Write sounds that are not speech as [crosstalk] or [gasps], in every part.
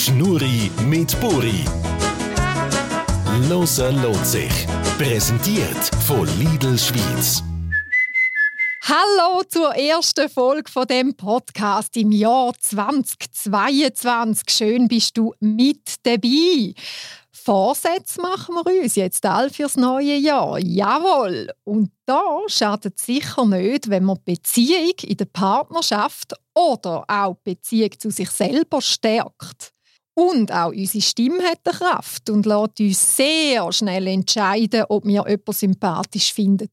Schnurri mit Buri. Losen lohnt sich. Präsentiert von Lidl Schweiz. Hallo zur ersten Folge von dem Podcast im Jahr 2022. Schön bist du mit dabei. Vorsätze machen wir uns jetzt all fürs neue Jahr. Jawohl. Und da schadet es sicher nicht, wenn man die Beziehung in der Partnerschaft oder auch die Beziehung zu sich selber stärkt. Und auch unsere Stimme hat eine Kraft und lässt uns sehr schnell entscheiden, ob wir jemanden sympathisch finden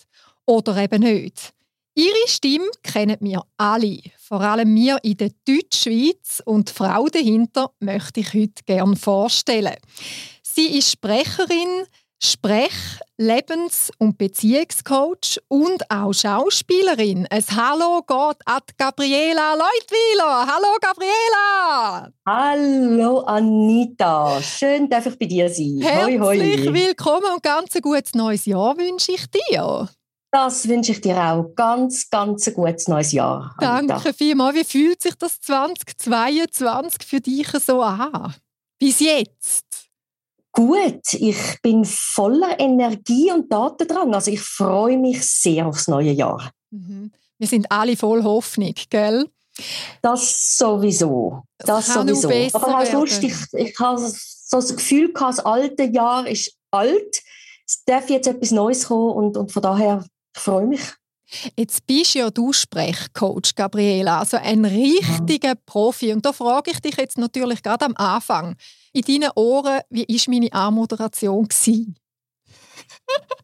oder eben nicht. Ihre Stimme kennen wir alle, vor allem wir in der Deutschschweiz und die Frau dahinter möchte ich heute gerne vorstellen. Sie ist Sprecherin, Sprech-, Lebens- und Beziehungscoach und auch Schauspielerin. Ein Hallo geht an Gabriela Leutwiler. Hallo Gabriela! Hallo Anita, schön darf ich bei dir sein. Herzlich hoi, hoi. willkommen und ganz ein gutes neues Jahr wünsche ich dir. Das wünsche ich dir auch. Ganz, ganz ein gutes neues Jahr. Anita. Danke vielmals. Wie fühlt sich das 2022 für dich so an? Bis jetzt? Gut, ich bin voller Energie und Datendrang. Also ich freue mich sehr aufs neue Jahr. Mhm. Wir sind alle voll Hoffnung, gell? Das sowieso. Das, das sowieso. Aber es lustig, ich, ich habe so das Gefühl, das alte Jahr ist alt. Es darf jetzt etwas Neues kommen und, und von daher freue ich mich. Jetzt bist ja du Sprechcoach, Gabriela, also ein richtiger Profi. Und da frage ich dich jetzt natürlich gerade am Anfang, in deinen Ohren, wie war meine Anmoderation?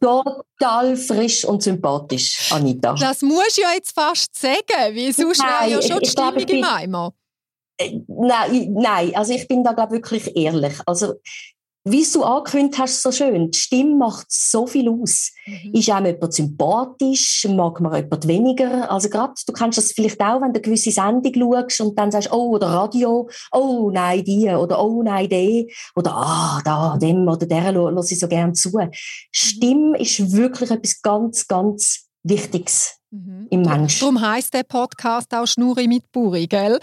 Total frisch und sympathisch, Anita. Das musst du ja jetzt fast sagen, weil sonst wäre ja schon die Stimmung im Eimer. Äh, nein, nein, also ich bin da glaube wirklich ehrlich. Also wie du angekündigt hast, so schön, die Stimme macht so viel aus. Mhm. Ist einem jemand sympathisch, mag man jemand weniger? Also gerade, du kennst das vielleicht auch, wenn du eine gewisse Sendung schaust und dann sagst, oh, oder Radio, oh, nein, die, oder oh, nein, die, oder ah, da, dem oder der höre ich so gern zu. Mhm. Stimme ist wirklich etwas ganz, ganz Wichtiges mhm. im Menschen. Darum heisst der Podcast auch Schnurri mit Buri, gell?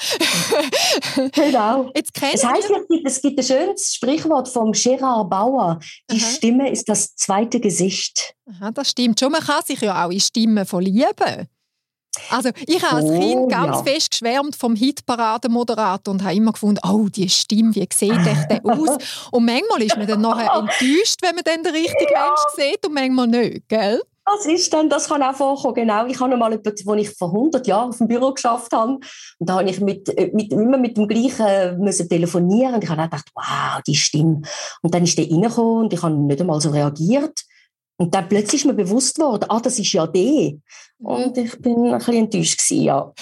[laughs] genau. Jetzt das heisst, es gibt ein schönes Sprichwort vom Gerard Bauer. Die Aha. Stimme ist das zweite Gesicht. Aha, das stimmt schon. Man kann sich ja auch in Stimmen verlieben. Also ich habe als oh, Kind ganz ja. fest geschwärmt vom Hitparadenmoderator und habe immer gefunden, oh, die Stimme, wie sieht der aus? [laughs] Und manchmal ist man dann nachher enttäuscht, wenn man dann den richtigen ja. Mensch sieht und manchmal nicht, gell? Das ist dann, das kann auch vorkommen, genau. Ich habe mal jemanden, wo ich vor 100 Jahren auf dem Büro geschafft habe, und da habe ich mit, äh, mit, immer mit dem gleichen äh, müssen telefonieren und ich habe gedacht, wow, die Stimme. Und dann ist der reingekommen und ich habe nicht einmal so reagiert. Und dann plötzlich ist mir bewusst worden, ah, das ist ja der. Und ich bin ein bisschen enttäuscht gewesen, ja.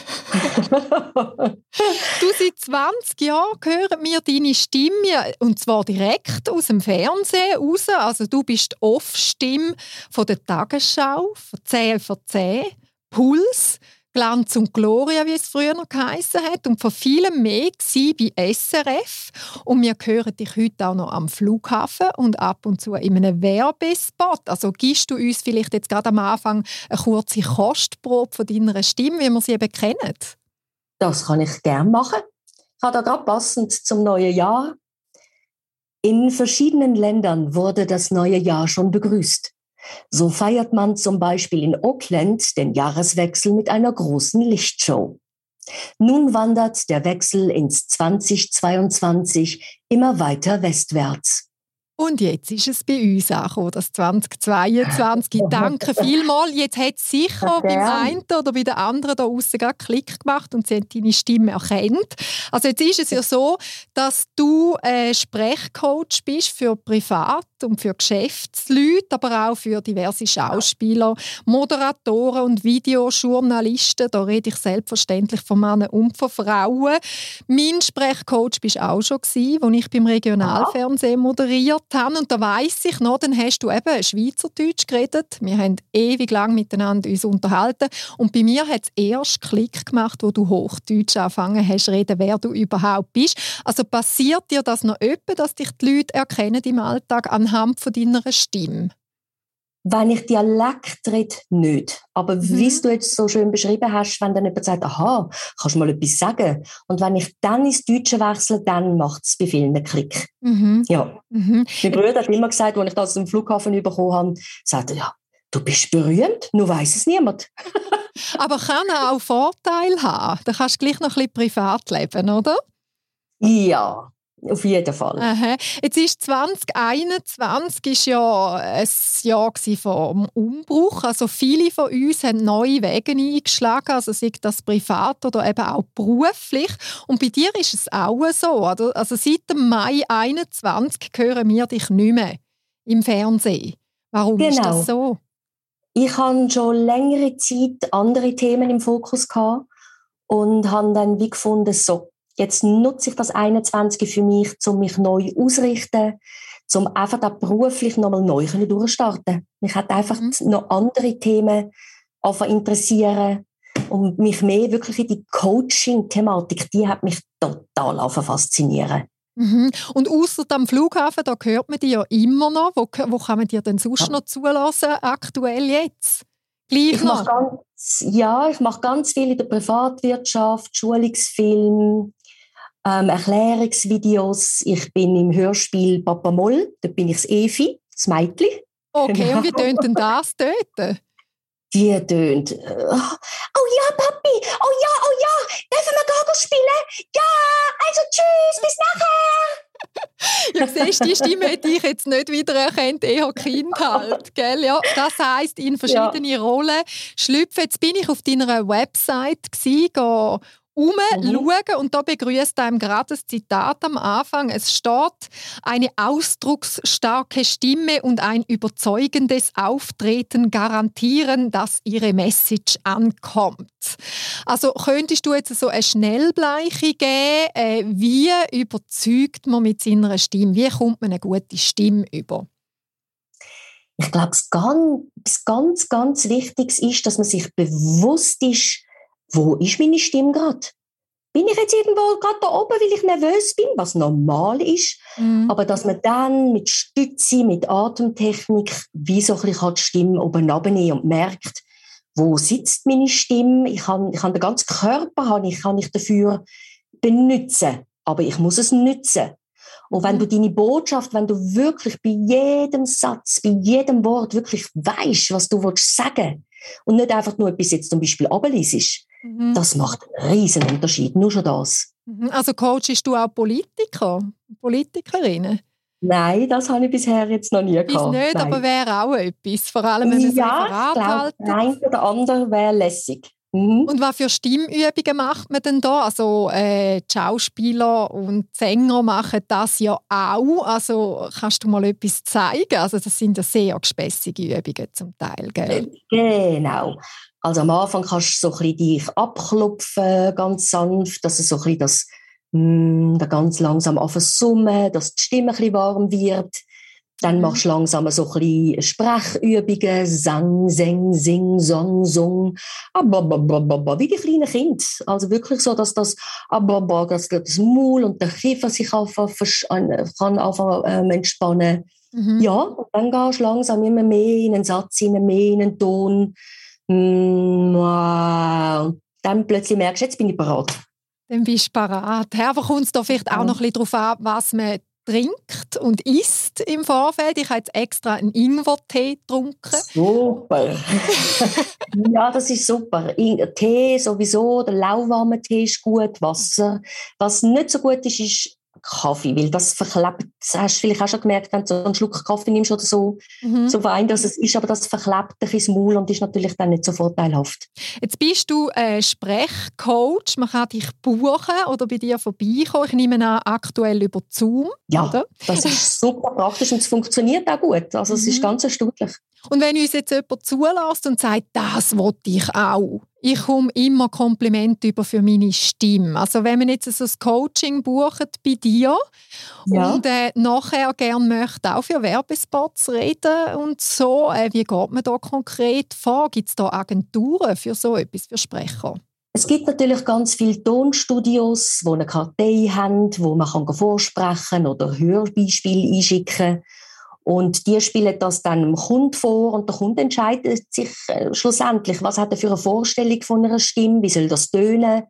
du, seit 20 Jahren hören wir deine Stimme, und zwar direkt aus dem Fernsehen raus. Also du bist Off-Stimme von der Tagesschau, von 10 von 10, Puls, Glanz und Gloria, wie es früher noch geheißen hat, und von vielem mehr bei SRF. Und wir hören dich heute auch noch am Flughafen und ab und zu in einem Werbespot. Also gibst du uns vielleicht jetzt gerade am Anfang eine kurze Kostprobe von deiner Stimme, wie wir sie eben kennen? Das kann ich gerne machen. Ich habe da gerade passend zum neuen Jahr. In verschiedenen Ländern wurde das neue Jahr schon begrüßt. So feiert man zum Beispiel in Auckland den Jahreswechsel mit einer großen Lichtshow. Nun wandert der Wechsel ins 2022 immer weiter westwärts. Und jetzt ist es bei uns auch das 2022. [laughs] Danke vielmals. Jetzt hat es sicher beim einen oder bei der anderen da außen gerade Klick gemacht und sie haben deine Stimme erkannt. Also jetzt ist es ja so, dass du äh, Sprechcoach bist für Privat- und für Geschäftsleute, aber auch für diverse Schauspieler, Moderatoren und Videojournalisten. Da rede ich selbstverständlich von Männern und von Frauen. Mein Sprechcoach bist auch schon gewesen, als ich beim Regionalfernsehen moderiert habe. Und da weiss ich noch, dann hast du eben Schweizerdeutsch geredet. Wir haben ewig lang miteinander uns unterhalten. Und bei mir hat es erst Klick gemacht, wo du Hochdeutsch angefangen hast zu reden, wer du überhaupt bist. Also passiert dir das noch öppe, dass dich die Leute erkennen im Alltag anhand von deiner Stimme? Wenn ich Dialekt rede, nicht. Aber mhm. wie du jetzt so schön beschrieben hast, wenn dann jemand sagt, aha, kannst du mal etwas sagen? Und wenn ich dann ins Deutsche wechsle, dann macht es bei vielen einen Klick. Mhm. Ja. Mhm. Mein Bruder hat immer gesagt, als ich das am Flughafen bekommen habe, sagte ja, du bist berühmt, nur weiß es niemand. [laughs] Aber kann auch Vorteile haben. Da kannst du gleich noch ein bisschen privat leben, oder? Ja, auf jeden Fall. Aha. Jetzt ist 2021 ist ja ein Jahr vom Umbruch. Also viele von uns haben neue Wege eingeschlagen, also sei das privat oder eben auch beruflich. Und bei dir ist es auch so. Oder? Also seit dem Mai 2021 hören wir dich nicht mehr im Fernsehen. Warum genau. ist das genau. so? Ich hatte schon längere Zeit andere Themen im Fokus gehabt und habe dann wie gefunden, so, Jetzt nutze ich das 21 für mich, um mich neu auszurichten, um einfach da beruflich nochmal neu durchstarten Mich hat einfach mhm. noch andere Themen interessieren und mich mehr wirklich in die Coaching-Thematik, die hat mich total faszinieren. Mhm. Und außer am Flughafen, da hört man die ja immer noch. Wo, wo kann man dir denn sonst ja. noch zulassen, aktuell jetzt? Gleich ich noch? Ganz, ja, ich mache ganz viel in der Privatwirtschaft, Schulungsfilm, ähm, Erklärungsvideos. Ich bin im Hörspiel Papa Moll, da bin ich das Evi, das Mädchen. Okay, genau. und wie tönt denn das dort? Die tönt, äh, oh ja, Papi, oh ja, oh ja, dürfen wir Gago spielen? Ja, also tschüss, bis nachher. ja, siehst die Stimme hätte ich jetzt nicht wiedererkannt, eher Kind halt, gell? Ja, das heisst, in verschiedene ja. Rollen schlüpfen. Jetzt bin ich auf deiner Website gewesen, umschauen mhm. und da begrüßt einem gerade das Zitat am Anfang. Es steht, eine ausdrucksstarke Stimme und ein überzeugendes Auftreten garantieren, dass ihre Message ankommt. Also könntest du jetzt so eine Schnellbleiche geben, äh, wie überzeugt man mit seiner Stimme? Wie kommt man eine gute Stimme über? Ich glaube, es ganz, ganz, ganz wichtig ist, dass man sich bewusst ist, wo ist meine Stimme gerade? Bin ich jetzt irgendwo gerade da oben, weil ich nervös bin, was normal ist, mhm. aber dass man dann mit Stütze, mit Atemtechnik, wie so ein bisschen die Stimme oben runternehmen und merkt, wo sitzt meine Stimme? Ich kann, ich kann den ganzen Körper ich, kann ich dafür benutzen, aber ich muss es nutzen. Und wenn du mhm. deine Botschaft, wenn du wirklich bei jedem Satz, bei jedem Wort wirklich weißt, was du sagen willst und nicht einfach nur etwas jetzt zum Beispiel abliest, Mhm. Das macht einen riesen Unterschied, nur schon das. Mhm. Also coachst du auch Politiker, Politikerinnen? Nein, das habe ich bisher jetzt noch nie Bis gehabt. nicht, Nein. aber wäre auch etwas, vor allem wenn man ja, Referat halten. Nein, oder andere wäre lässig. Mhm. Und was für Stimmübungen macht man denn da? Also äh, Schauspieler und Sänger machen das ja auch. Also kannst du mal etwas zeigen? Also das sind ja sehr gespässige Übungen zum Teil, gell? Genau. Also am Anfang kannst du so ein dich abklopfen, ganz sanft, dass es so ein das mm, da ganz langsam summen, dass die Stimme ein bisschen warm wird. Dann mhm. machst du langsam so ein bisschen Sprechübungen, Sang, Seng, Sing, Song, Song, wie die kleinen Kinder. Also wirklich so, dass das, dass das Maul und der Kiefer sich anfangen, kann anfangen, ähm, entspannen. Mhm. Ja, und dann gehst du langsam immer mehr in einen Satz, immer mehr in einen Ton. Mm, und dann plötzlich merkst du, jetzt bin ich bereit. Dann bist du bereit. Aber kommt es da vielleicht auch noch ein bisschen darauf an, was man trinkt und isst im Vorfeld. Ich habe jetzt extra einen Ingwer-Tee getrunken. Super. [laughs] ja, das ist super. Tee sowieso, der lauwarme Tee ist gut, Wasser. Was nicht so gut ist, ist Kaffee, weil das verklebt, das hast du vielleicht auch schon gemerkt, wenn du so einen Schluck Kaffee nimmst oder so, mhm. so fein, dass es ist, aber das verklebt dich ins Maul und ist natürlich dann nicht so vorteilhaft. Jetzt bist du äh, Sprechcoach, man kann dich buchen oder bei dir vorbeikommen, ich nehme an, aktuell über Zoom, Ja, oder? das ist super praktisch und es funktioniert auch gut, also es mhm. ist ganz erstaunlich. Und wenn uns jetzt jemand zulässt und sagt, das wollte ich auch, ich komme immer Komplimente über für meine Stimme. Also wenn man jetzt so ein Coaching bucht bei dir ja. und äh, nachher gerne möchte auch für Werbespots reden und so, äh, wie geht man da konkret vor? Gibt es da Agenturen für so etwas, für Sprecher? Es gibt natürlich ganz viele Tonstudios, die eine Kartei haben, wo man kann vorsprechen oder Hörbeispiele einschicken kann. Und die spielen das dann dem Kunden vor und der Kunde entscheidet sich äh, schlussendlich, was hat er für eine Vorstellung von einer Stimme, wie soll das tönen.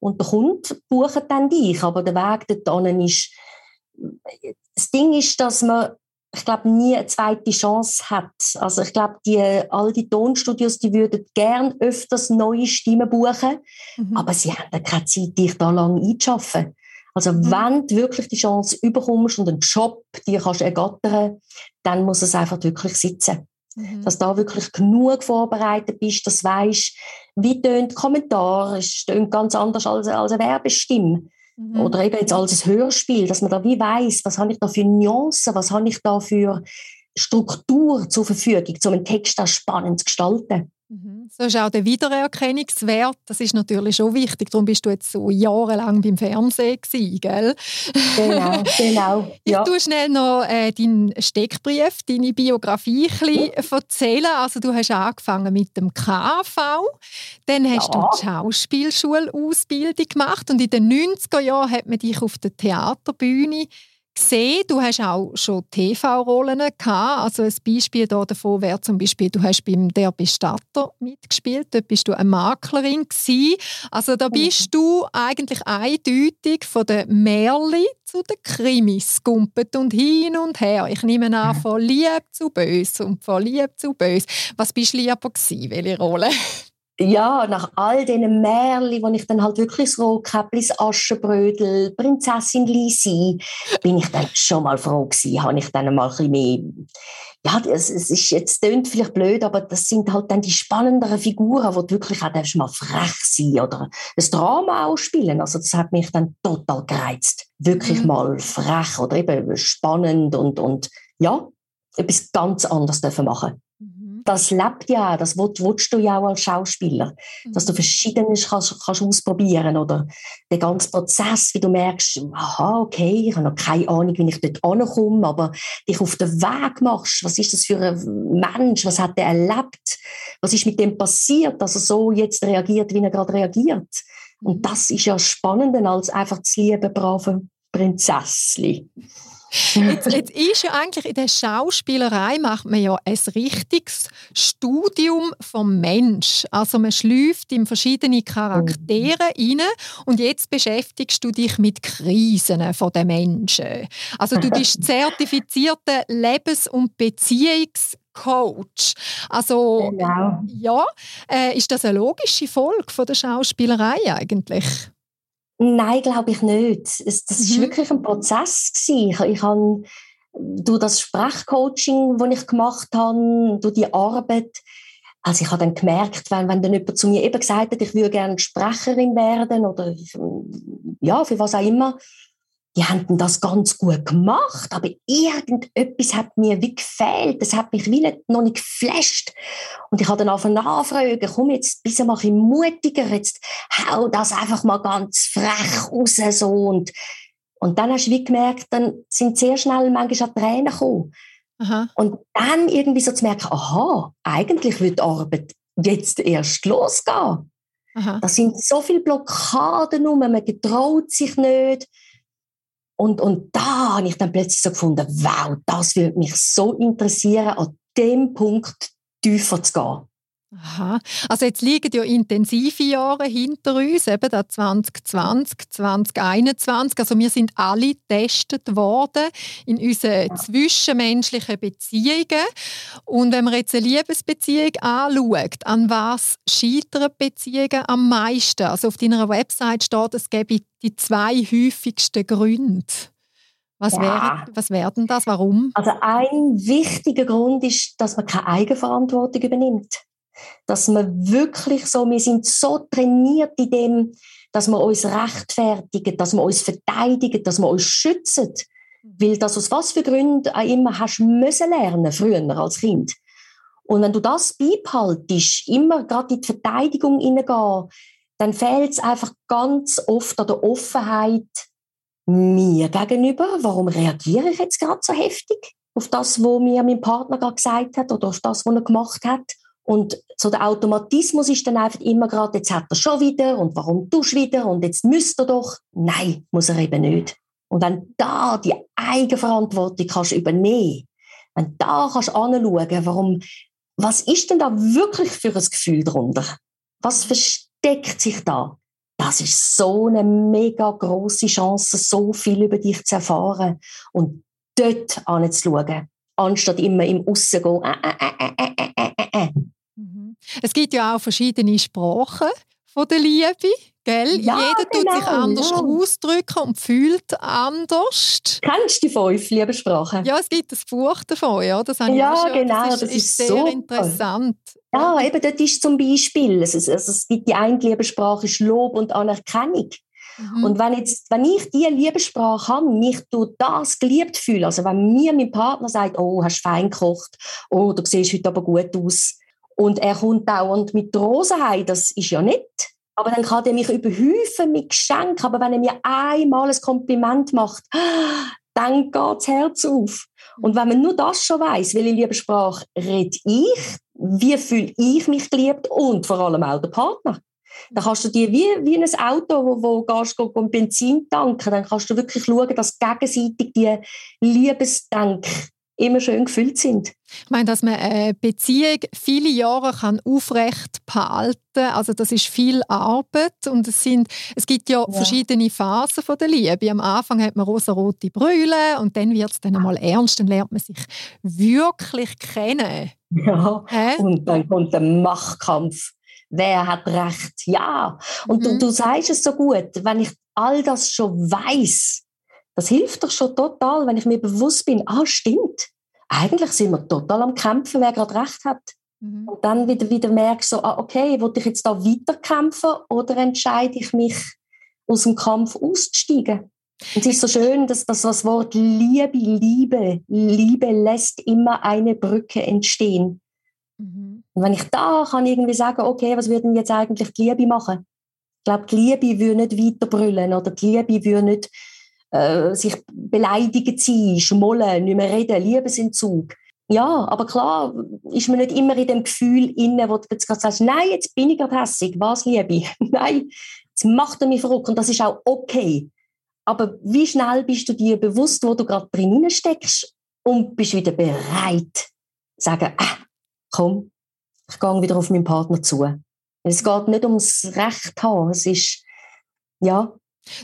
Und der Kunde bucht dann dich, aber der Weg dorthin ist, das Ding ist, dass man ich glaube, nie eine zweite Chance hat. Also ich glaube, die, all die Tonstudios, die würden gern öfters neue Stimmen buchen, mhm. aber sie haben keine Zeit, dich da lang einzuschaffen. Also mhm. wenn du wirklich die Chance überkommst und einen Job dir kannst ergattern, dann muss es einfach wirklich sitzen. Mhm. Dass du da wirklich genug vorbereitet bist, dass du weißt, wie tönt Kommentar, es tönt ganz anders als, als eine Werbestimme. Mhm. Oder eben jetzt als ein Hörspiel, dass man da wie weiß, was habe ich da für Nuancen, was habe ich da für Struktur zur Verfügung, um einen Text auch spannend zu gestalten. Mhm. So ist auch der Wiedererkennungswert, das ist natürlich schon wichtig. Darum bist du jetzt so jahrelang beim Fernsehen gewesen, gell? Genau, genau. [laughs] Ich ja. tue schnell noch äh, deinen Steckbrief, deine Biografie ein erzählen. Also du hast angefangen mit dem KV, dann hast ja. du die Schauspielschulausbildung gemacht und in den 90er Jahren hat man dich auf der Theaterbühne gesehen. Du hast auch schon TV-Rollen gehabt. Also ein Beispiel davon wäre zum Beispiel, du hast beim Der Bestatter mitgespielt. Dort bist du eine Maklerin gewesen. Also da bist du eigentlich eindeutig von der Märli zu den Krimis gumpet und hin und her. Ich nehme an, von lieb zu böse und von lieb zu böse. Was bist du lieber gewesen? Welche Rolle? Ja, nach all diesen Märchen, wo ich dann halt wirklich das Rotkäppli, das Aschenbrödel, Prinzessin Lisi, bin ich dann schon mal froh gewesen, habe ich dann mal ein bisschen mehr, ja, es, es ist jetzt tönt vielleicht blöd, aber das sind halt dann die spannenderen Figuren, wo du wirklich auch mal frech sein oder ein Drama ausspielen. Also das hat mich dann total gereizt. Wirklich mhm. mal frech oder eben spannend und, und ja, etwas ganz anderes dürfen machen das lebt ja, das willst, du ja auch als Schauspieler, mhm. dass du mhm. Verschiedenes kannst, kannst ausprobieren oder den ganzen Prozess, wie du merkst, aha, okay, ich habe noch keine Ahnung, wie ich dort ankomme, aber dich auf den Weg machst, was ist das für ein Mensch, was hat er erlebt, was ist mit dem passiert, dass er so jetzt reagiert, wie er gerade reagiert. Und mhm. das ist ja spannender als einfach das liebe, brave Prinzesschen. Jetzt, jetzt, ist ja eigentlich in der Schauspielerei macht man ja ein richtiges Studium vom Mensch. Also man schläft in verschiedene Charaktere mhm. rein und jetzt beschäftigst du dich mit Krisen der Menschen. Also du bist [laughs] zertifizierter Lebens- und Beziehungscoach. Also genau. ja, äh, ist das eine logische Folge von der Schauspielerei eigentlich? Nein, glaube ich nicht. Es, das mhm. wirklich ein Prozess gewesen. Ich, ich habe durch das Sprechcoaching, das ich gemacht habe, durch die Arbeit, also ich habe dann gemerkt, wenn, wenn dann jemand zu mir eben gesagt hat, ich würde gerne Sprecherin werden oder ja, für was auch immer, die haben das ganz gut gemacht, aber irgendetwas hat mir wie gefehlt, das hat mich wie nicht, noch nicht geflasht. Und ich habe dann angefangen nachfragen, komm jetzt, du mal ein mutiger, jetzt hau das einfach mal ganz frech raus, so. Und, und dann hast du wie gemerkt, dann sind sehr schnell manchmal auch Tränen gekommen. Aha. Und dann irgendwie so zu merken, aha, eigentlich wird die Arbeit jetzt erst losgehen. Aha. Da sind so viele Blockaden rum, man getraut sich nicht. Und, und da habe ich dann plötzlich so gefunden, wow, das würde mich so interessieren, an dem Punkt tiefer zu gehen. Aha. Also jetzt liegen ja intensive Jahre hinter uns, eben da 2020, 2021. Also wir sind alle getestet worden in unseren zwischenmenschlichen Beziehungen. Und wenn man jetzt eine Liebesbeziehung anschaut, an was scheitern Beziehungen am meisten? Also auf deiner Website steht, es gäbe die zwei häufigsten Gründe. Was, ja. wäre, was werden das? Warum? Also ein wichtiger Grund ist, dass man keine Eigenverantwortung übernimmt dass wir wirklich so, wir sind so trainiert in dem, dass wir uns rechtfertigen, dass wir uns verteidigen, dass wir uns schützen. Weil das aus was für Gründen auch immer hast müssen lernen, früher als Kind. Und wenn du das beibehaltest, immer gerade in die Verteidigung hineingehen, dann fehlt es einfach ganz oft an der Offenheit mir gegenüber. Warum reagiere ich jetzt gerade so heftig auf das, was mir mein Partner gerade gesagt hat oder auf das, was er gemacht hat? Und so der Automatismus ist dann einfach immer gerade, jetzt hat er schon wieder und warum tust du wieder und jetzt müsste er doch. Nein, muss er eben nicht. Und wenn da die Eigenverantwortung kannst übernehmen, wenn da kannst anschauen, warum, was ist denn da wirklich für ein Gefühl darunter? Was versteckt sich da? Das ist so eine mega große Chance, so viel über dich zu erfahren und dort anzuschauen, anstatt immer im Aussen gehen. Äh, äh, äh, mhm. Es gibt ja auch verschiedene Sprachen von der Liebe. Gell? Ja, Jeder genau, tut sich anders ja. ausdrücken und fühlt anders. Kennst du die fünf Liebessprachen? Ja, es gibt ein Buch davon, ja. Das habe ich Ja, schon. genau, Das ist, das ist ist sehr super. interessant. Ja, eben dort ist zum Beispiel, es, es, es gibt die eine Liebessprache ist Lob und Anerkennung. Mhm. Und wenn, jetzt, wenn ich diese Liebessprache habe, mich durch das geliebt fühle, also wenn mir mein Partner sagt, oh, hast fein gekocht, oh, du siehst heute aber gut aus, und er kommt dauernd mit Rosen heim, das ist ja nicht. Aber dann kann er mich überhäufen mit Geschenken, aber wenn er mir einmal ein Kompliment macht, [gasps] dann geht das Herz auf. Und wenn man nur das schon weiß, welche Liebessprache rede ich, wie fühle ich mich geliebt und vor allem auch der Partner. Dann kannst du dir wie, wie ein Auto, wo, wo gehst, go Benzin tanken, dann kannst du wirklich schauen, dass gegenseitig die Liebesdenk immer schön gefüllt sind. Ich meine, dass man eine Beziehung viele Jahre kann aufrecht behalten also das ist viel Arbeit und es, sind, es gibt ja, Ja. verschiedene Phasen von der Liebe. Am Anfang hat man rosarote Brille und dann wird es dann einmal ernst, dann lernt man sich wirklich kennen. Ja. Hä? Und dann kommt der Machtkampf. Wer hat Recht? Ja. Und du, Mhm. du sagst es so gut, wenn ich all das schon weiß, das hilft doch schon total, wenn ich mir bewusst bin, ah, stimmt. Eigentlich sind wir total am Kämpfen, wer gerade Recht hat. Mhm. Und dann wieder, wieder merke so, ah, okay, will ich jetzt da weiterkämpfen oder entscheide ich mich, aus dem Kampf auszusteigen? Und es ist so schön, dass, dass das Wort Liebe, Liebe, Liebe lässt immer eine Brücke entstehen. Mhm. Und wenn ich da kann irgendwie sagen, okay, was würde denn jetzt eigentlich die Liebe machen? Ich glaube, die Liebe würde nicht weiter brüllen oder die Liebe würde nicht äh, sich beleidigen sein, schmollen, nicht mehr reden, Liebesentzug. Ja, aber klar ist man nicht immer in dem Gefühl inne, wo du jetzt gerade sagst, nein, jetzt bin ich gerade hässig, was Liebe? [laughs] nein, jetzt macht er mich verrückt und das ist auch okay. Aber wie schnell bist du dir bewusst, wo du gerade drin steckst und bist wieder bereit, zu sagen, ah, komm, ich gehe wieder auf meinen Partner zu. Es geht nicht ums Recht haben, es ist, ja,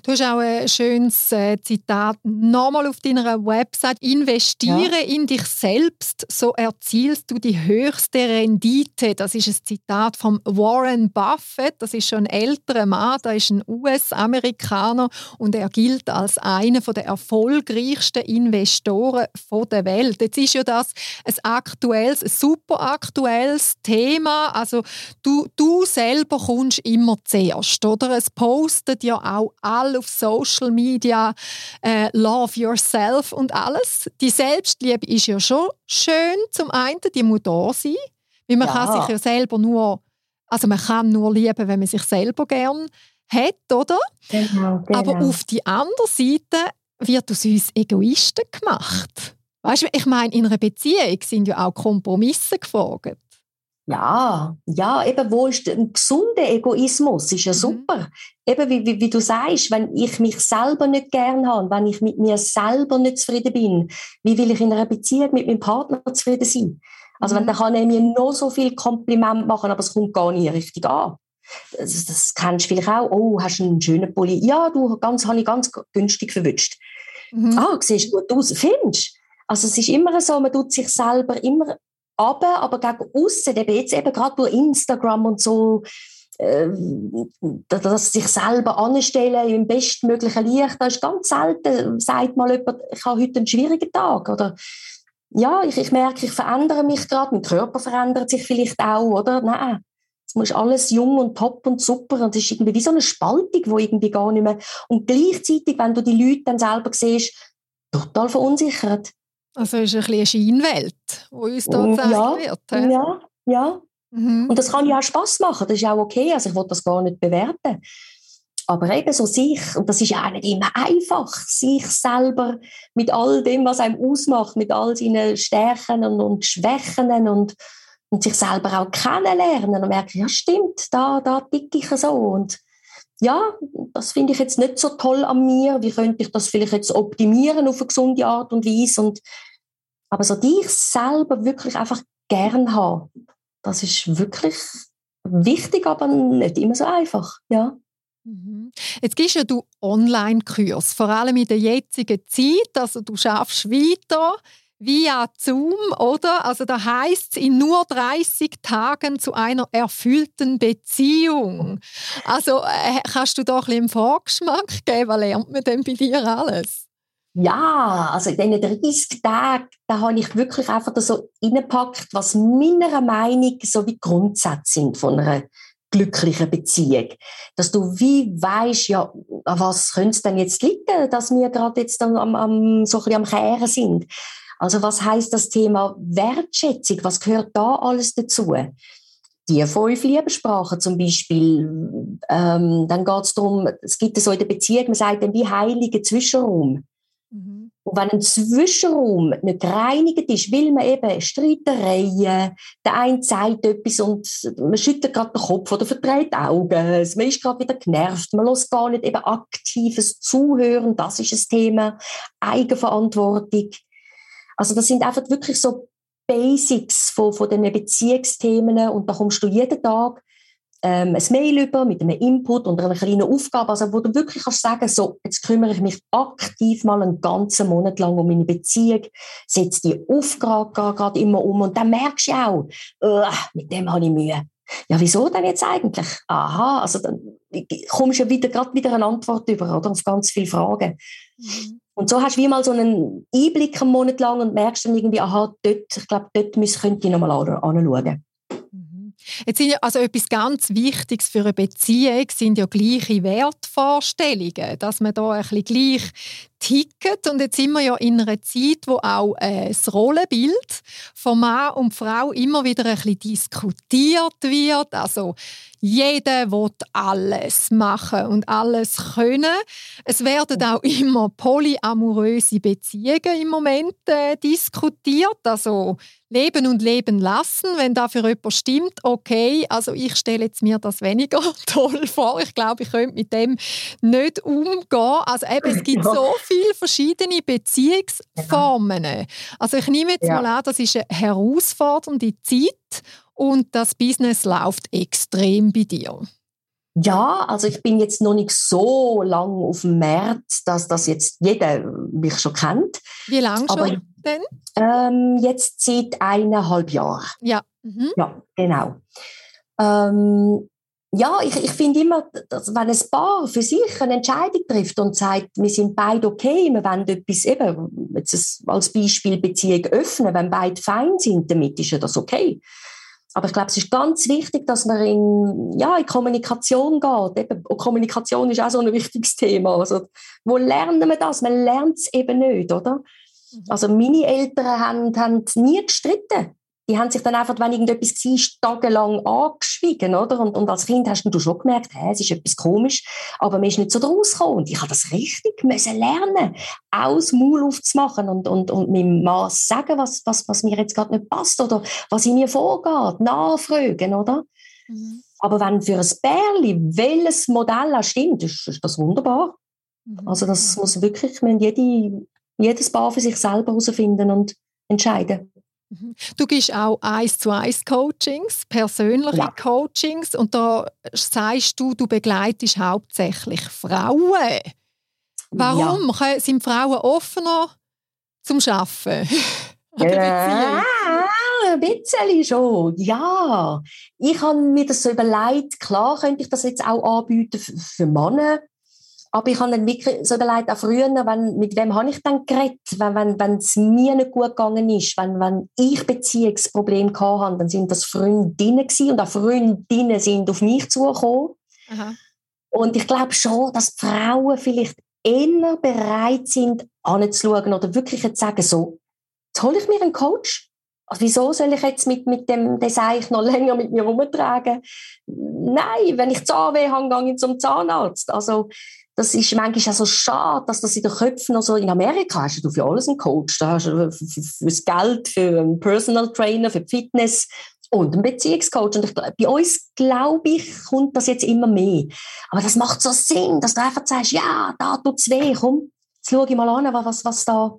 Du hast auch ein schönes äh, Zitat nochmal auf deiner Website. Investiere in dich selbst, so erzielst du die höchste Rendite. Das ist ein Zitat von Warren Buffett. Das ist schon ein älterer Mann, der ist ein US-Amerikaner und er gilt als einer der erfolgreichsten Investoren der Welt. Jetzt ist ja das ein aktuelles, ein super aktuelles Thema. Also du, du selber kommst immer zuerst, oder? Es postet ja auch alle auf Social Media äh, Love Yourself und alles. Die Selbstliebe ist ja schon schön zum einen, die muss da sein, weil man Ja. kann sich ja selber nur, also man kann nur lieben, wenn man sich selber gern hat, oder? genau, genau. Aber auf die andere Seite wird aus uns Egoisten gemacht. Weißt du, ich meine, in einer Beziehung sind ja auch Kompromisse gefragt. Ja, ja, eben, wo ist ein gesunder Egoismus? Ist ja Mhm. super. Eben, wie, wie, wie du sagst, wenn ich mich selber nicht gern habe, wenn ich mit mir selber nicht zufrieden bin, wie will ich in einer Beziehung mit meinem Partner zufrieden sein? Also, Mhm. wenn, dann kann er mir noch so viel Kompliment machen, aber es kommt gar nicht richtig an. Das, das kennst du vielleicht auch. Oh, hast du einen schönen Pulli? Ja, du, ganz, habe ich ganz günstig verwünscht. Mhm. ah, siehst gut aus, findest Also es ist immer so, man tut sich selber immer ab, aber gegen außen, eben jetzt eben gerade durch Instagram und so, äh, dass sich selber anstellen im bestmöglichen Licht, da ist ganz selten, sagt mal jemand, ich habe heute einen schwierigen Tag, oder ja, ich, ich merke, ich verändere mich gerade, mein Körper verändert sich vielleicht auch, oder? Nein, es muss alles jung und top und super und es ist irgendwie wie so eine Spaltung, wo irgendwie gar nicht mehr und gleichzeitig, wenn du die Leute dann selber siehst, total verunsichert. Also ist ein bisschen eine Scheinwelt, die uns da Mm, gezeigt ja, wird. hä? Ja, ja. Mhm. Und das kann ja auch Spaß machen, das ist auch okay, also ich will das gar nicht bewerten. Aber eben so sich, und das ist ja auch nicht immer einfach, sich selber mit all dem, was einem ausmacht, mit all seinen Stärken und, und Schwächen und, und sich selber auch kennenlernen und merken, ja stimmt, da, da ticke ich so und ja, das finde ich jetzt nicht so toll an mir, wie könnte ich das vielleicht jetzt optimieren auf eine gesunde Art und Weise und Aber so dich selber wirklich einfach gern haben, das ist wirklich wichtig, aber nicht immer so einfach, ja. Mhm. Jetzt gibst ja du Online-Kurs, vor allem in der jetzigen Zeit. Also du schaffst weiter via Zoom, oder? Also da heißt es in nur 30 Tagen zu einer erfüllten Beziehung. Also äh, kannst du doch ein bisschen Vorgeschmack geben, was lernt man denn bei dir alles? Ja, also in diesen 30 Tagen, da habe ich wirklich einfach so reingepackt, was meiner Meinung so wie Grundsätze sind von einer glücklichen Beziehung. Dass du wie weißt, ja, was könnte es denn jetzt liegen, dass wir gerade jetzt am, am, so ein bisschen am Kehren sind. Also was heißt das Thema Wertschätzung? Was gehört da alles dazu? Die fünf Liebessprachen zum Beispiel, ähm, dann geht es darum, es gibt so in der Beziehung, man sagt dann wie heiliger Zwischenraum. Mhm. Und wenn ein Zwischenraum nicht gereinigt ist, will man eben Streitereien, der eine sagt etwas und man schüttelt gerade den Kopf oder verdreht die Augen, man ist gerade wieder genervt, man lässt gar nicht eben aktives Zuhören, das ist ein Thema, Eigenverantwortung. Also das sind einfach wirklich so Basics von, von den Beziehungsthemen und da kommst du jeden Tag ähm, ein Mail über mit einem Input und einer kleinen Aufgabe, also wo du wirklich kannst sagen, so, jetzt kümmere ich mich aktiv mal einen ganzen Monat lang um meine Beziehung, setze die Aufgabe gerade immer um und dann merkst du auch, uh, mit dem habe ich Mühe. Ja, wieso denn jetzt eigentlich? Aha, also dann kommst du ja wieder, gerade wieder eine Antwort über, oder, auf ganz viele Fragen. Mhm. Und so hast du wie mal so einen Einblick einen Monat lang und merkst dann irgendwie, aha, dort, ich glaube, dort könnte ich nochmal anschauen. Jetzt sind ja, also etwas ganz Wichtiges für eine Beziehung sind ja gleiche Wertvorstellungen, dass man da ein bisschen gleich tickt. Und jetzt sind wir ja in einer Zeit, wo auch äh, das Rollenbild von Mann und Frau immer wieder ein bisschen diskutiert wird. Also jeder will alles machen und alles können. Es werden auch immer polyamoröse Beziehungen im Moment äh, diskutiert. Also leben und leben lassen, wenn dafür jemand stimmt, okay. Also ich stelle jetzt mir das weniger [laughs] toll vor. Ich glaube, ich könnte mit dem nicht umgehen. Also eben, es gibt so viele verschiedene Beziehungsformen. Also ich nehme jetzt ja. mal an, das ist eine herausfordernde Zeit und das Business läuft extrem bei dir. Ja, also ich bin jetzt noch nicht so lange auf dem Markt, dass das jetzt jeder mich schon kennt. Wie lange schon denn? Ähm, jetzt seit eineinhalb Jahren. Ja. Mhm. Ja, genau. Ähm, ja, ich, ich finde immer, dass wenn ein Paar für sich eine Entscheidung trifft und sagt, wir sind beide okay, wir wollen etwas eben, jetzt als Beispiel Beziehung öffnen, wenn beide fein sind damit, ist ja das okay. Aber ich glaube, es ist ganz wichtig, dass man in, ja, in Kommunikation geht. Eben, Kommunikation ist auch so ein wichtiges Thema. Also, wo lernen wir das? Man lernt es eben nicht, oder? Mhm. Also meine Eltern haben, haben nie gestritten die haben sich dann einfach, wenn irgendetwas war, tagelang angeschwiegen, oder? Und, und als Kind hast du schon gemerkt, hä, es ist etwas komisch, aber man ist nicht so draus gekommen. Und ich habe das richtig müssen lernen, aus Maul aufzumachen und, und, und meinem Mann sagen, was, was, was mir jetzt gerade nicht passt oder was in mir vorgeht, nachfragen, oder? Mhm. Aber wenn für ein Bärli welches Modell auch stimmt, ist, ist das wunderbar. Mhm. Also das muss wirklich, man jede, jedes Paar für sich selber herausfinden und entscheiden. Mhm. Du gibst auch eins zu eins Coachings, persönliche ja. Coachings und da sagst du, du begleitest hauptsächlich Frauen. Warum ja. sind Frauen offener zum Arbeiten? [laughs] ja, ein bisschen schon, ja. Ich habe mir das so überlegt, klar könnte ich das jetzt auch anbieten für Männer, aber ich habe dann wirklich so überlegt, auch früher, wenn, mit wem habe ich dann geredet, wenn, wenn, wenn es mir nicht gut gegangen ist, wenn, wenn ich Beziehungsprobleme hatte, dann sind das Freundinnen gewesen, und auch Freundinnen sind auf mich zugekommen. Aha. Und ich glaube schon, dass Frauen vielleicht eher bereit sind, anzuschauen oder wirklich zu sagen, so, jetzt hole ich mir einen Coach. Also wieso soll ich jetzt mit, mit dem Design noch länger mit mir rumtragen? Nein, wenn ich Zahnweh habe, gehe ich zum Zahnarzt. Also das ist manchmal auch so schade, dass das in den Köpfen noch so, in Amerika hast du für alles einen Coach, da hast du fürs Geld, für einen Personal Trainer, für Fitness und einen Beziehungscoach. Und ich, bei uns, glaube ich, kommt das jetzt immer mehr. Aber das macht so Sinn, dass du einfach sagst, ja, da tut's weh, komm, jetzt schau ich mal an, was, was, da,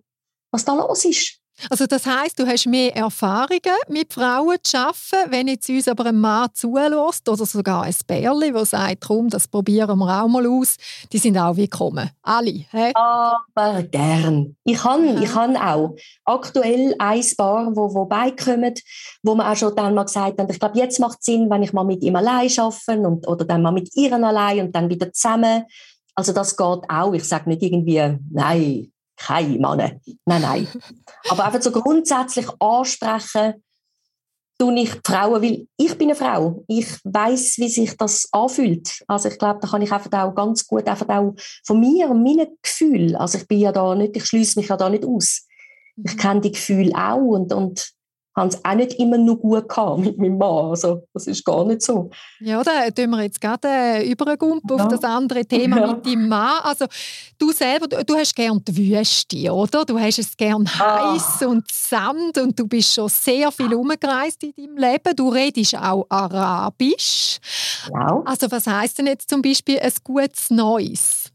was da los ist. Also das heißt, du hast mehr Erfahrungen mit Frauen zu arbeiten, wenn jetzt uns aber ein Mann zulässt oder sogar ein Bärli, der sagt, komm, das probieren wir auch mal aus, die sind auch willkommen. Alle. He? Aber gern. Ich habe ich han auch aktuell ein Paar, wo, wo beikommen, wo man auch schon dann mal gesagt hat, ich glaube, jetzt macht es Sinn, wenn ich mal mit ihm allein arbeite und, oder dann mal mit ihr allein und dann wieder zusammen. Also das geht auch. Ich sage nicht irgendwie, nein, keine Männer. Nein, nein. Aber einfach so grundsätzlich ansprechen, tue ich die Frauen, weil ich bin eine Frau. Ich weiß, wie sich das anfühlt. Also ich glaube, da kann ich einfach auch ganz gut einfach auch von mir und meinen Gefühlen, also ich bin ja da nicht, ich schließe mich ja da nicht aus. Ich mhm. kenne die Gefühle auch und, und haben es auch nicht immer nur gut gehabt mit meinem Mann. Also, das ist gar nicht so. Ja, da tun wir jetzt gerade übergumpen ja. auf das andere Thema ja. mit deinem Mann. Also, du selber, du, hast gerne die Wüste, oder? Du hast es gerne ah. heiß und Sand und du bist schon sehr viel umgereist in deinem Leben. Du redest auch Arabisch. Ja. Also, was heißt denn jetzt zum Beispiel ein gutes Neues?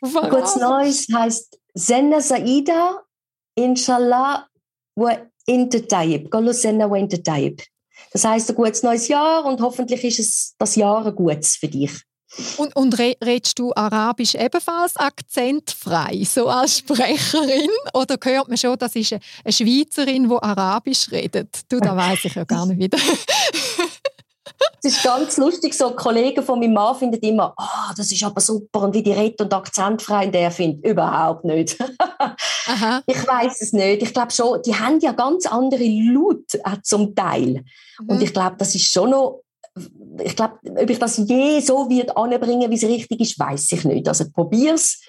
Ein gutes Neues heißt Senna Saida, Inshallah, Intertype, Golosena Intertype. Das heißt ein gutes neues Jahr und hoffentlich ist es das Jahr ein gutes für dich. Und, und redest du Arabisch ebenfalls akzentfrei, so als Sprecherin? Oder hört man schon, das ist eine Schweizerin, die Arabisch redet? Du, da weiß ich ja gar nicht wieder. [laughs] Es ist ganz lustig, so Kollegen von meinem Mann finden immer, ah, oh, das ist aber super und wie die redet und akzentfrei, und der findet überhaupt nicht. [laughs] ich weiß es nicht. Ich glaube schon, die haben ja ganz andere Laut äh, zum Teil. Mhm. Und ich glaube, das ist schon noch ich glaube, ob ich das je so wird anbringen, wie es richtig ist, weiß ich nicht. Also probier's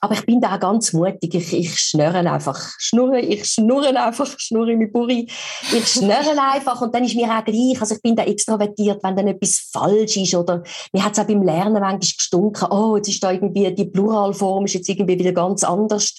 aber ich bin da auch ganz mutig. Ich, ich schnurre einfach. Schnurre, ich schnurre einfach, schnurre mit Buri. Ich schnurre [laughs] einfach und dann ist mir auch gleich. Also ich bin da extrovertiert, wenn dann etwas falsch ist oder mir hat es auch beim Lernen manchmal gestunken. Oh, jetzt ist da irgendwie die Pluralform ist jetzt irgendwie wieder ganz anders.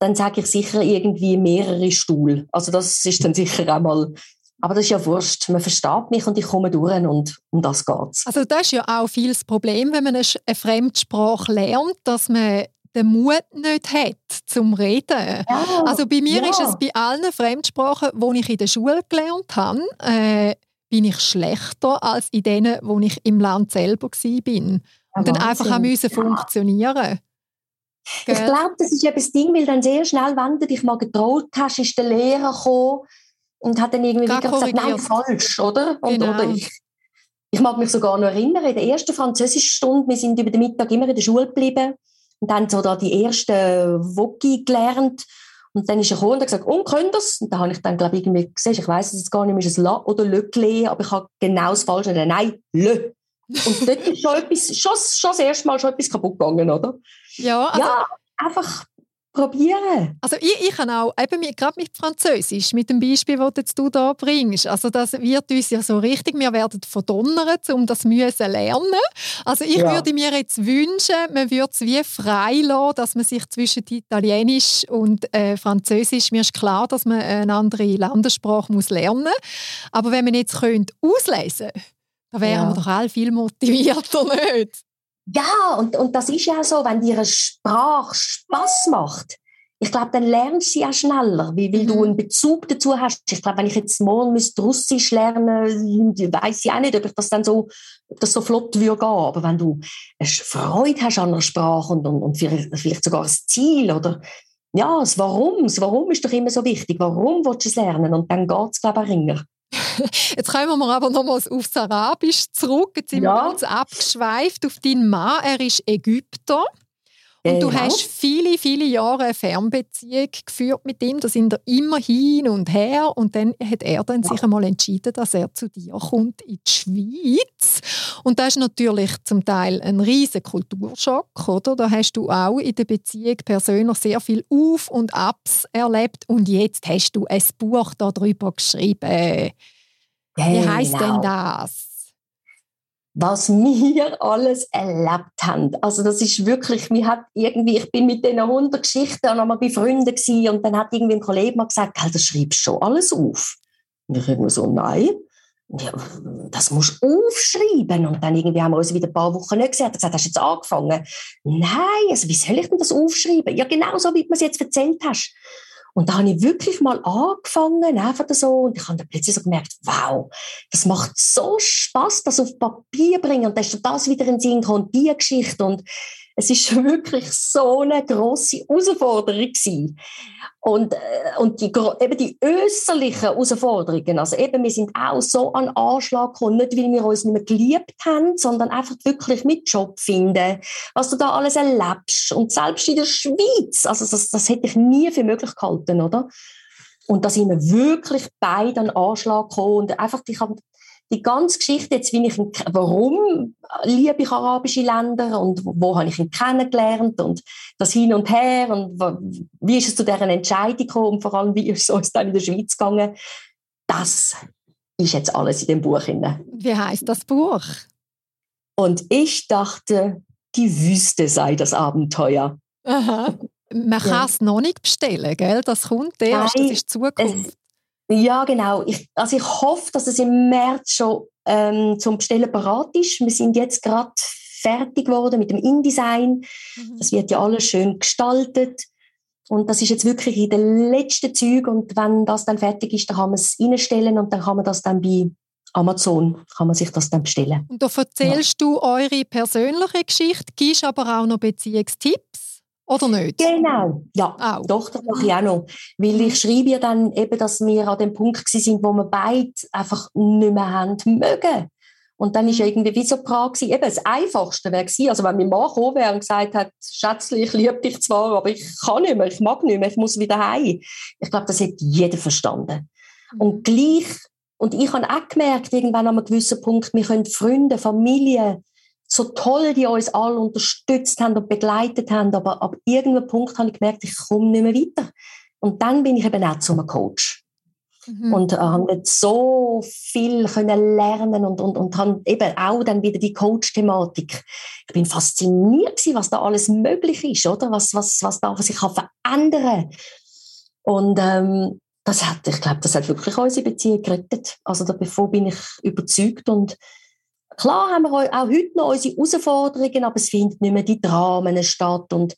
Dann sage ich sicher irgendwie mehrere Stuhl. Also das ist dann sicher auch mal aber das ist ja wurscht. Man versteht mich und ich komme durch und um das geht's. Also das ist ja auch viel das Problem, wenn man eine Fremdsprache lernt, dass man den Mut nicht hat zum Reden. Ja, also bei mir ja. ist es bei allen Fremdsprachen, die ich in der Schule gelernt habe, äh, bin ich schlechter als in denen, wo ich im Land selber war. bin. Und dann einfach auch müssen funktionieren. Ich glaube, das ist ja das Ding, weil dann sehr schnell, wenn du dich mal getraut hast, ist der Lehrer gekommen und hat dann irgendwie gesagt, nein, falsch, oder? Und, genau. oder ich, ich mag mich sogar noch erinnern, in der ersten Französischstunde, wir sind über den Mittag immer in der Schule geblieben und dann so da die ersten Woki gelernt. Und dann ist er gekommen und hat gesagt, und können das? Und da habe ich dann, glaube ich, irgendwie gesehen, ich weiß es jetzt gar nicht mehr, ist es La oder Le gelesen, aber ich habe genau das Falsche. Nein, Le. Und dort ist schon, etwas, schon, schon das erste Mal schon etwas kaputt gegangen, oder? Ja, also ja einfach probieren. Also ich, ich kann auch, eben mit, gerade mit Französisch, mit dem Beispiel, das du da bringst, also das wird uns ja so richtig, wir werden verdonnert, um das müssen lernen. Also ich ja. würde mir jetzt wünschen, man würde es wie frei lassen, dass man sich zwischen Italienisch und äh, Französisch, mir ist klar, dass man eine andere Landessprache muss lernen muss, aber wenn man jetzt könnte auslesen könnte, dann wären ja. wir doch alle viel motivierter, [laughs] nicht? Ja, und, und das ist ja so, wenn dir eine Sprache Spaß macht, ich glaube, dann lernst du sie auch schneller, weil, weil mhm. du einen Bezug dazu hast. Ich glaube, wenn ich jetzt morgen müsste Russisch lernen, weiß ich auch nicht, ob ich das dann so, ob das so flott würde gehen. Aber wenn du eine Freude hast an einer Sprache und, und, und vielleicht sogar ein Ziel oder ja, das Warum, das Warum ist doch immer so wichtig. Warum willst du es lernen? Und dann geht es, glaube ich, ringer. [laughs] Jetzt kommen wir aber nochmals aufs Arabisch zurück. Jetzt sind ja. wir ganz abgeschweift auf deinen Mann. Er ist Ägypter. Und du hast viele, viele Jahre eine Fernbeziehung geführt mit ihm. Da sind er immer hin und her. Und dann hat er dann sich einmal entschieden, dass er zu dir kommt in die Schweiz. Und das ist natürlich zum Teil ein riesiger Kulturschock, oder? Da hast du auch in der Beziehung persönlich sehr viel Auf- und Abs erlebt. Und jetzt hast du ein Buch darüber geschrieben. Wie heißt genau. denn das? was wir alles erlebt haben. Also das ist wirklich, mir hat irgendwie, ich bin mit diesen 100 Geschichten auch einmal bei Freunden gewesen, und dann hat irgendwie ein Kollege mal gesagt, das schreibst du schon alles auf. Und ich immer so, nein. Ja, das musst du aufschreiben. Und dann irgendwie haben wir uns wieder ein paar Wochen nicht gesehen. Er hat gesagt, hast du jetzt angefangen? Nein, also wie soll ich denn das aufschreiben? Ja, genau so, wie du es jetzt erzählt hast. Und da habe ich wirklich mal angefangen, einfach so, und ich habe dann plötzlich so gemerkt, wow, das macht so Spaß, das auf Papier bringen, und dann ist das wieder in Sinn und die Geschichte, und es ist wirklich so eine grosse Herausforderung gewesen. Und, äh, und die, eben die äußerlichen Herausforderungen, also eben, wir sind auch so an Anschlag gekommen, nicht weil wir uns nicht mehr geliebt haben, sondern einfach wirklich mit Job finden, was du da alles erlebst. Und selbst in der Schweiz, also das, das hätte ich nie für möglich gehalten, oder? Und da sind wir wirklich beide an Anschlag gekommen und einfach, ich habe die ganze Geschichte jetzt, wie ich ihn, warum liebe ich arabische Länder und wo habe ich ihn kennengelernt und das Hin und Her und wie ist es zu deren Entscheidung gekommen und vor allem, wie ist es uns dann in der Schweiz gegangen, das ist jetzt alles in dem Buch drin. Wie heißt das Buch? Und ich dachte, die Wüste sei das Abenteuer. Aha. Man kann es noch nicht bestellen, gell? Das kommt erst, Nein, das ist Zukunft. Ja, genau. Ich, also ich hoffe, dass es im März schon ähm, zum Bestellen parat ist. Wir sind jetzt gerade fertig geworden mit dem InDesign. Mhm. Das wird ja alles schön gestaltet. Und das ist jetzt wirklich in den letzten Zügen. Und wenn das dann fertig ist, dann kann man es reinstellen und dann kann man das dann bei Amazon kann man sich das dann bestellen. Und da erzählst ja. du eure persönliche Geschichte, gibst aber auch noch Beziehungstipps? Oder nicht? Genau, ja. Auch. Doch, das mache ich auch noch. Weil ich schreibe ja dann eben, dass wir an dem Punkt sind, wo wir beide einfach nicht mehr haben mögen. Und dann ist irgendwie wie so die Frage, eben das Einfachste wäre gewesen, also wenn mein Mann gekommen wäre und gesagt hat, Schätzli, ich liebe dich zwar, aber ich kann nicht mehr, ich mag nicht mehr, ich muss wieder heim. Ich glaube, das hätte jeder verstanden. Mhm. Und gleich, und ich habe auch gemerkt, irgendwann an einem gewissen Punkt, wir können Freunde, Familie, so toll die uns alle unterstützt haben und begleitet haben, aber ab irgendeinem Punkt habe ich gemerkt, ich komme nicht mehr weiter. Und dann bin ich eben auch zu einem Coach. Mhm. Und äh, habe so viel können lernen und, und, und habe eben auch dann wieder die Coach-Thematik. Ich bin fasziniert gewesen, was da alles möglich ist, oder? Was, was, was da sich kann verändern Und ähm, das hat, ich glaube, das hat wirklich unsere Beziehung gerettet. Also davon bin ich überzeugt und Klar haben wir auch heute noch unsere Herausforderungen, aber es findet nicht mehr die Dramen statt und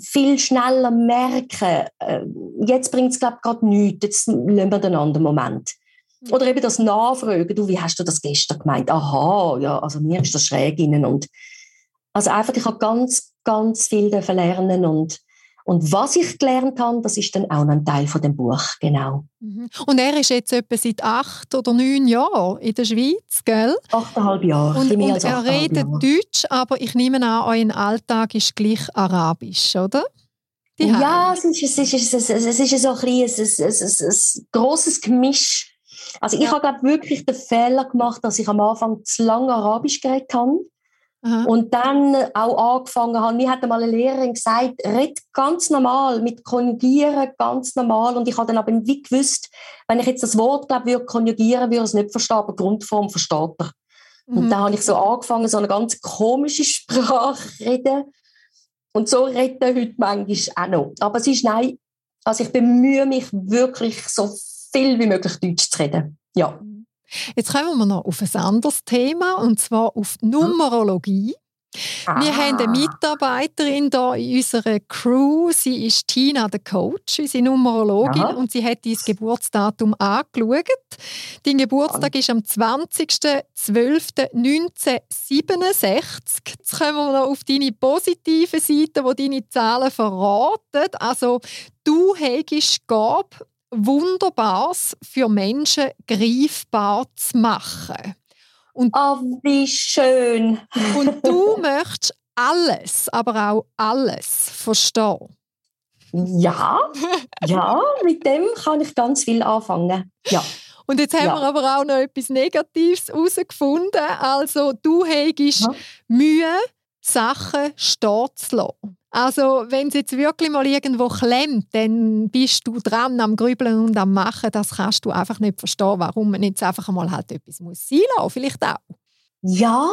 viel schneller merken, äh, jetzt bringt es glaube ich gerade nichts, jetzt lassen wir den anderen Moment. Mhm. Oder eben das Nachfragen, du, wie hast du das gestern gemeint? Aha, ja, also mir ist das schräg innen und also einfach, ich habe ganz, ganz viel lernen und und was ich gelernt habe, das ist dann auch ein Teil von dem Buch, genau. Mhm. Und er ist jetzt etwa seit acht oder neun Jahren in der Schweiz, gell? Achteinhalb Jahre. Und, und er redet Jahre. Deutsch, aber ich nehme an, euer Alltag ist gleich Arabisch, oder? Die ja, es ist, es, ist, es, ist, es ist so ein, ein, ein, ein, ein grosses Gemisch. Also ich ja. habe glaube wirklich den Fehler gemacht, dass ich am Anfang zu lange Arabisch geredet habe. Aha. Und dann auch angefangen habe, mir hat einmal eine Lehrerin gesagt, red ganz normal, mit Konjugieren ganz normal. Und ich habe dann aber wie gewusst, wenn ich jetzt das Wort glaube, würde konjugieren, würde ich es nicht verstehen, aber Grundform versteht er. Mhm. Und dann habe ich so angefangen, so eine ganz komische [laughs] Sprache zu reden. Und so reden heute manchmal auch noch. Aber es ist nein, also ich bemühe mich wirklich, so viel wie möglich Deutsch zu reden. Ja. Jetzt kommen wir noch auf ein anderes Thema, und zwar auf die Numerologie. Ah. Wir haben eine Mitarbeiterin hier in unserer Crew. Sie ist Tina, der Coach, unsere Numerologin, Aha. und sie hat dein Geburtsdatum angeschaut. Dein Geburtstag ist am 20.12.1967. Jetzt kommen wir noch auf deine positive Seite, wo deine Zahlen verraten. Also, du hast Gabe Wunderbares für Menschen greifbar zu machen. Und, oh, wie schön. [laughs] und du möchtest alles, aber auch alles verstehen. Ja, ja, mit dem kann ich ganz viel anfangen. Ja. Und jetzt haben ja. wir aber auch noch etwas Negatives herausgefunden. Also, du hast ja. Mühe, Sachen stehen zu lassen. Also, wenn es jetzt wirklich mal irgendwo klemmt, dann bist du dran am Grübeln und am Machen. Das kannst du einfach nicht verstehen, warum man jetzt einfach mal halt etwas muss sein lassen. Vielleicht auch. Ja,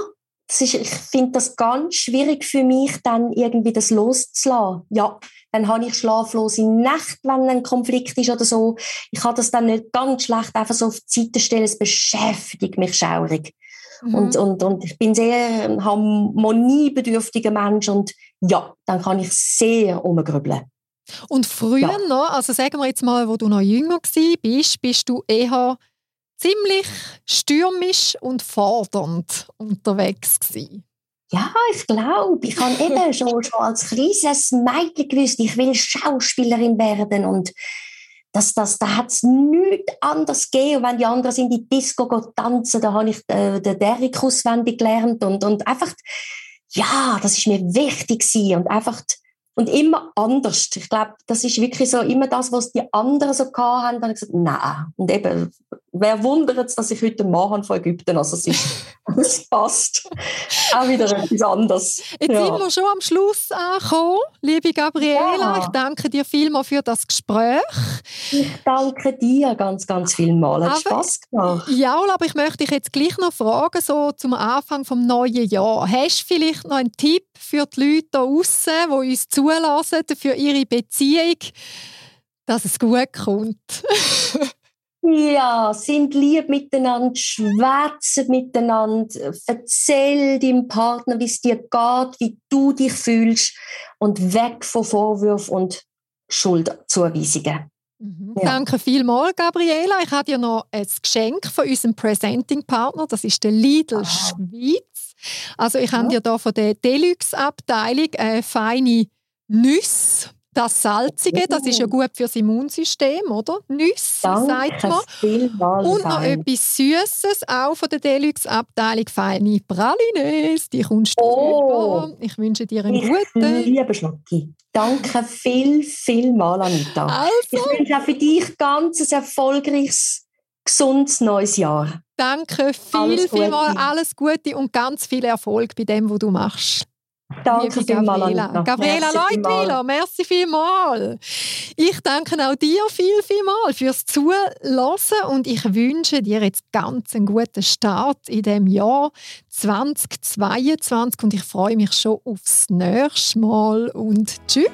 ist, ich finde das ganz schwierig für mich, dann irgendwie das loszulassen. Ja, dann habe ich schlaflose Nächte, wenn ein Konflikt ist oder so. Ich kann das dann nicht ganz schlecht einfach so auf die Seite stellen. Es beschäftigt mich schaurig. Mhm. Und, und, und ich bin sehr harmoniebedürftiger Mensch und ja, dann kann ich sehr umgrübeln. Und früher ja. noch, also sagen wir jetzt mal, wo du noch jünger bist, bist du eher ziemlich stürmisch und fordernd unterwegs gewesen. Ja, ich glaube, ich habe eben [laughs] schon, schon als kleines Mädchen gewusst, ich will Schauspielerin werden und das, das, da hat es nichts anderes gegeben. wenn die anderen in die Disco tanzen, da habe ich äh, den Derrick auswendig gelernt und, und einfach, ja, das ist mir wichtig gewesen. und einfach und immer anders. Ich glaube, das ist wirklich so immer das, was die anderen so gehabt haben. Dann habe ich gesagt, nein. Und eben, wer wundert es, dass ich heute einen Mann von Ägypten Also es, ist, [laughs] [laughs] es passt. Auch wieder etwas anderes. Jetzt ja. sind wir schon am Schluss angekommen, liebe Gabriela. Ja. Ich danke dir vielmals für das Gespräch. Ich danke dir ganz, ganz vielmals. Hat aber, Spaß gemacht. Ja, aber ich möchte dich jetzt gleich noch fragen, so zum Anfang des neuen Jahres. Hast du vielleicht noch einen Tipp für die Leute da draußen, die uns zulassen, für ihre Beziehung, dass es gut kommt? [laughs] Ja, sind lieb miteinander, schwätzen miteinander, erzähl deinem Partner, wie es dir geht, wie du dich fühlst und weg von Vorwürfen und Schuldzuweisungen. Mhm. Ja. Danke vielmals, Gabriela. Ich habe dir noch ein Geschenk von unserem Presenting-Partner, das ist der Lidl ah. Schweiz. Also ich ja. habe dir hier von der Deluxe-Abteilung eine feine Nüsse das Salzige, das ist ja gut fürs Immunsystem, oder? Nüsse, sagt man. Und noch etwas Süßes, auch von der Deluxe-Abteilung feine Pralines. Die kommst du oh. Ich wünsche dir einen ich guten. Liebe Schnucki. Danke viel, viel mal, Anita. Also. Ich wünsche auch für dich ganz ein erfolgreiches, gesundes neues Jahr. Danke viel, alles viel mal. Alles Gute und ganz viel Erfolg bei dem, was du machst. Danke vielmals, Gabriela Leutwiler, merci vielmals. Ich danke auch dir viel, vielmals fürs Zuhören und ich wünsche dir jetzt ganz einen guten Start in dem Jahr 2022 und ich freue mich schon aufs nächste Mal und tschüss.